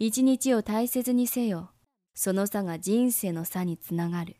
一日を大切にせよ。その差が人生の差につながる。